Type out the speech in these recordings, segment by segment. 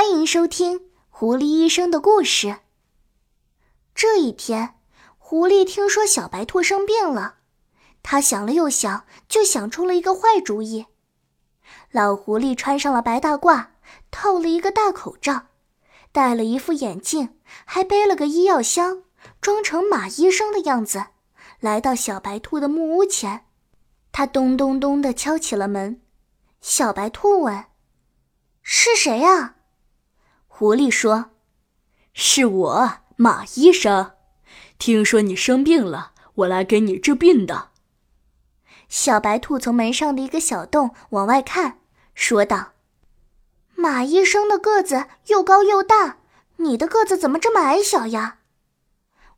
欢迎收听《狐狸医生的故事》。这一天，狐狸听说小白兔生病了，他想了又想，就想出了一个坏主意。老狐狸穿上了白大褂，套了一个大口罩，戴了一副眼镜，还背了个医药箱，装成马医生的样子，来到小白兔的木屋前。他咚咚咚地敲起了门。小白兔问：“是谁呀？”狐狸说：“是我，马医生。听说你生病了，我来给你治病的。”小白兔从门上的一个小洞往外看，说道：“马医生的个子又高又大，你的个子怎么这么矮小呀？”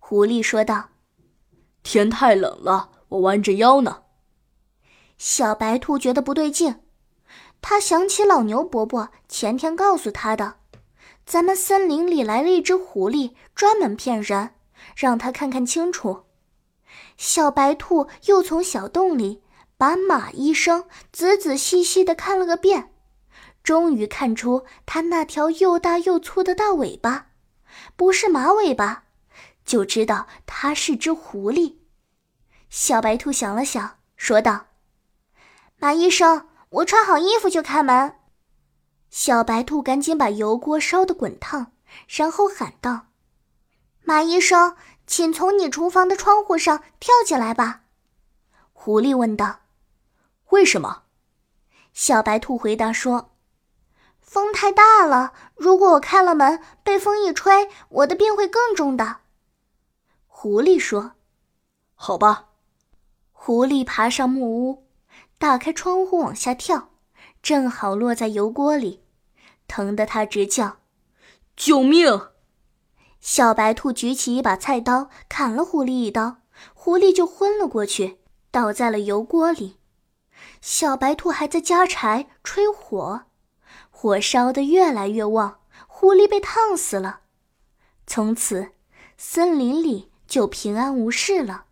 狐狸说道：“天太冷了，我弯着腰呢。”小白兔觉得不对劲，他想起老牛伯伯前天告诉他的。咱们森林里来了一只狐狸，专门骗人，让他看看清楚。小白兔又从小洞里把马医生仔仔细细的看了个遍，终于看出他那条又大又粗的大尾巴，不是马尾巴，就知道它是只狐狸。小白兔想了想，说道：“马医生，我穿好衣服就开门。”小白兔赶紧把油锅烧得滚烫，然后喊道：“马医生，请从你厨房的窗户上跳进来吧。”狐狸问道：“为什么？”小白兔回答说：“风太大了，如果我开了门，被风一吹，我的病会更重的。”狐狸说：“好吧。”狐狸爬上木屋，打开窗户往下跳，正好落在油锅里。疼得他直叫：“救命！”小白兔举起一把菜刀，砍了狐狸一刀，狐狸就昏了过去，倒在了油锅里。小白兔还在加柴吹火，火烧得越来越旺，狐狸被烫死了。从此，森林里就平安无事了。